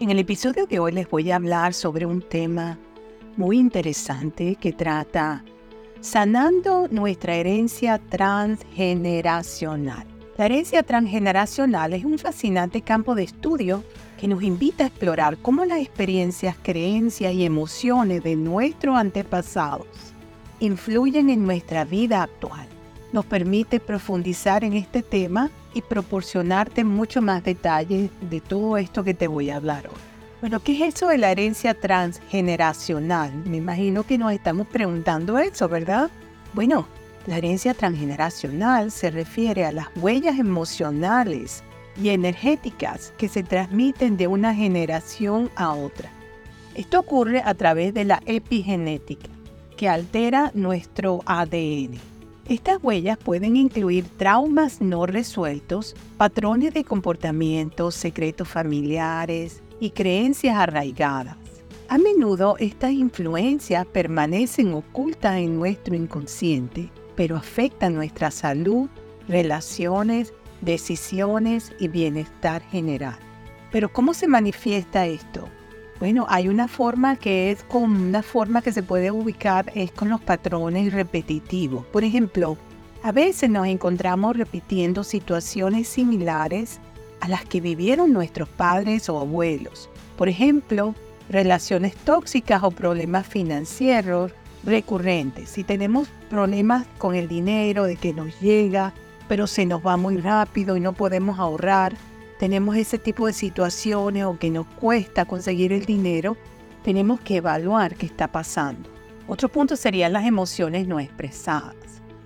En el episodio de hoy les voy a hablar sobre un tema muy interesante que trata sanando nuestra herencia transgeneracional. La herencia transgeneracional es un fascinante campo de estudio que nos invita a explorar cómo las experiencias, creencias y emociones de nuestros antepasados influyen en nuestra vida actual. Nos permite profundizar en este tema y proporcionarte mucho más detalles de todo esto que te voy a hablar hoy. Bueno, ¿qué es eso de la herencia transgeneracional? Me imagino que nos estamos preguntando eso, ¿verdad? Bueno, la herencia transgeneracional se refiere a las huellas emocionales y energéticas que se transmiten de una generación a otra. Esto ocurre a través de la epigenética, que altera nuestro ADN. Estas huellas pueden incluir traumas no resueltos, patrones de comportamiento, secretos familiares y creencias arraigadas. A menudo estas influencias permanecen ocultas en nuestro inconsciente, pero afectan nuestra salud, relaciones decisiones y bienestar general. Pero ¿cómo se manifiesta esto? Bueno, hay una forma que es con una forma que se puede ubicar es con los patrones repetitivos. Por ejemplo, a veces nos encontramos repitiendo situaciones similares a las que vivieron nuestros padres o abuelos. Por ejemplo, relaciones tóxicas o problemas financieros recurrentes. Si tenemos problemas con el dinero, de que nos llega, pero se nos va muy rápido y no podemos ahorrar, tenemos ese tipo de situaciones o que nos cuesta conseguir el dinero, tenemos que evaluar qué está pasando. Otro punto serían las emociones no expresadas.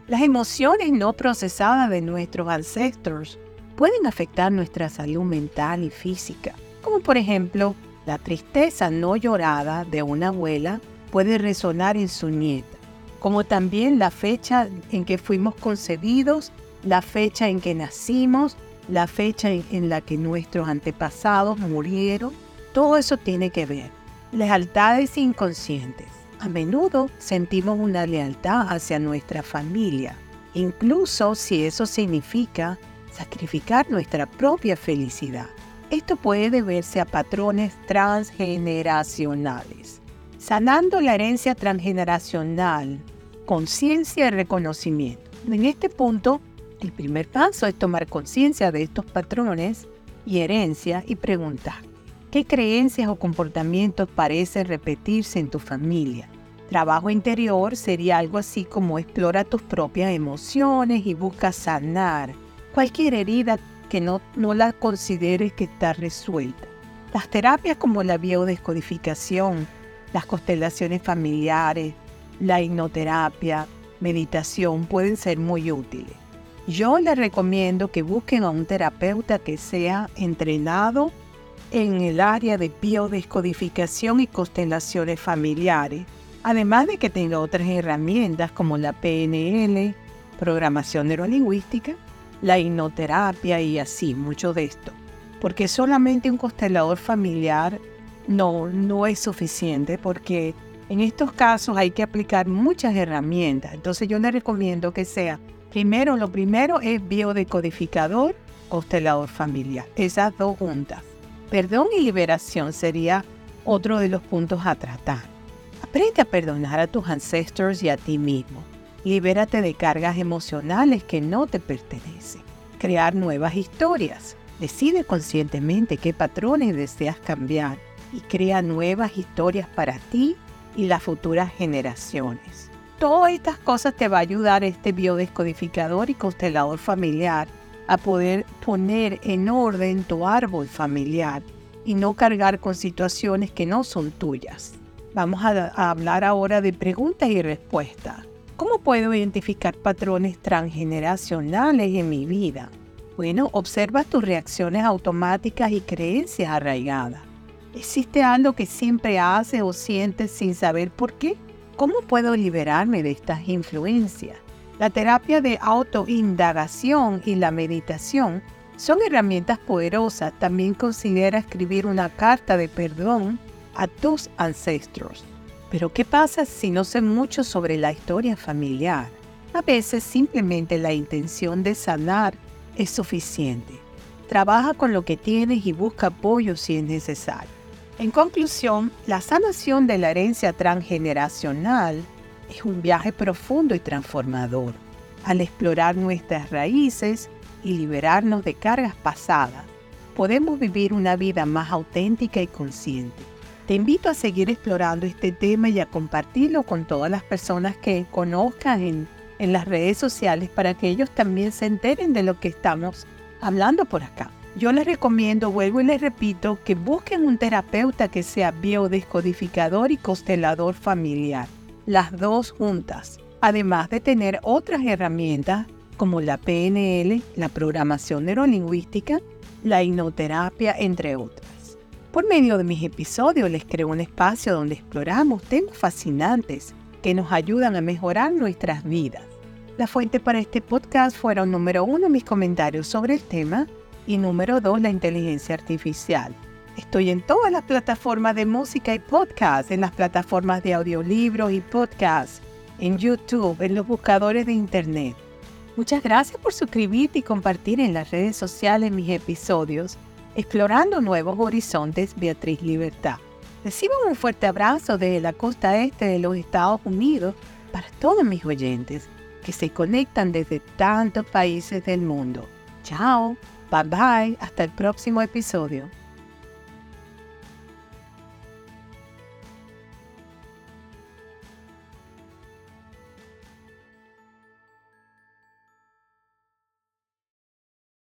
Las emociones no procesadas de nuestros ancestros pueden afectar nuestra salud mental y física, como por ejemplo la tristeza no llorada de una abuela puede resonar en su nieta, como también la fecha en que fuimos concebidos la fecha en que nacimos, la fecha en, la que nuestros antepasados murieron, todo eso tiene que ver. Lealtades inconscientes. A menudo sentimos una lealtad hacia nuestra familia, incluso si eso significa sacrificar nuestra propia felicidad. Esto puede deberse a patrones transgeneracionales. Sanando la herencia transgeneracional, conciencia y reconocimiento. En este punto el primer paso es tomar conciencia de estos patrones y herencias y preguntar, ¿qué creencias o comportamientos parecen repetirse en tu familia? Trabajo interior sería algo así como explora tus propias emociones y busca sanar cualquier herida que no, no la consideres que está resuelta. Las terapias como la biodescodificación, las constelaciones familiares, la hipnoterapia, meditación pueden ser muy útiles. Yo les recomiendo que busquen a un terapeuta que sea entrenado en el área de biodescodificación y constelaciones familiares, además de que tenga otras herramientas como la PNL, programación neurolingüística, la hipnoterapia y así, mucho de esto. Porque solamente un constelador familiar no, no es suficiente porque en estos casos hay que aplicar muchas herramientas. Entonces yo les recomiendo que sea Primero, lo primero es biodecodificador, constelador familiar. Esas dos juntas. Perdón y liberación sería otro de los puntos a tratar. Aprende a perdonar a tus ancestros y a ti mismo. Libérate de cargas emocionales que no te pertenecen. Crear nuevas historias. Decide conscientemente qué patrones deseas cambiar y crea nuevas historias para ti y las futuras generaciones. Todas estas cosas te va a ayudar este biodescodificador y constelador familiar a poder poner en orden tu árbol familiar y no cargar con situaciones que no son tuyas. Vamos a, a hablar ahora de preguntas y respuestas. ¿Cómo puedo identificar patrones transgeneracionales en mi vida? Bueno, observa tus reacciones automáticas y creencias arraigadas. ¿Existe algo que siempre haces o sientes sin saber por qué? ¿Cómo puedo liberarme de estas influencias? La terapia de autoindagación y la meditación son herramientas poderosas. También considera escribir una carta de perdón a tus ancestros. Pero ¿qué pasa si no sé mucho sobre la historia familiar? A veces simplemente la intención de sanar es suficiente. Trabaja con lo que tienes y busca apoyo si es necesario. En conclusión, la sanación de la herencia transgeneracional es un viaje profundo y transformador. Al explorar nuestras raíces y liberarnos de cargas pasadas, podemos vivir una vida más auténtica y consciente. Te invito a seguir explorando este tema y a compartirlo con todas las personas que conozcan en, en las redes sociales para que ellos también se enteren de lo que estamos hablando por acá. Yo les recomiendo, vuelvo y les repito, que busquen un terapeuta que sea biodescodificador y constelador familiar, las dos juntas, además de tener otras herramientas como la PNL, la programación neurolingüística, la hipnoterapia, entre otras. Por medio de mis episodios les creo un espacio donde exploramos temas fascinantes que nos ayudan a mejorar nuestras vidas. La fuente para este podcast fueron número uno mis comentarios sobre el tema y número dos, la inteligencia artificial. Estoy en todas las plataformas de música y podcast, en las plataformas de audiolibros y podcast, en YouTube, en los buscadores de Internet. Muchas gracias por suscribirte y compartir en las redes sociales mis episodios, explorando nuevos horizontes Beatriz Libertad. Reciban un fuerte abrazo desde la costa este de los Estados Unidos para todos mis oyentes que se conectan desde tantos países del mundo. Chao. Bye bye, hasta el próximo episodio.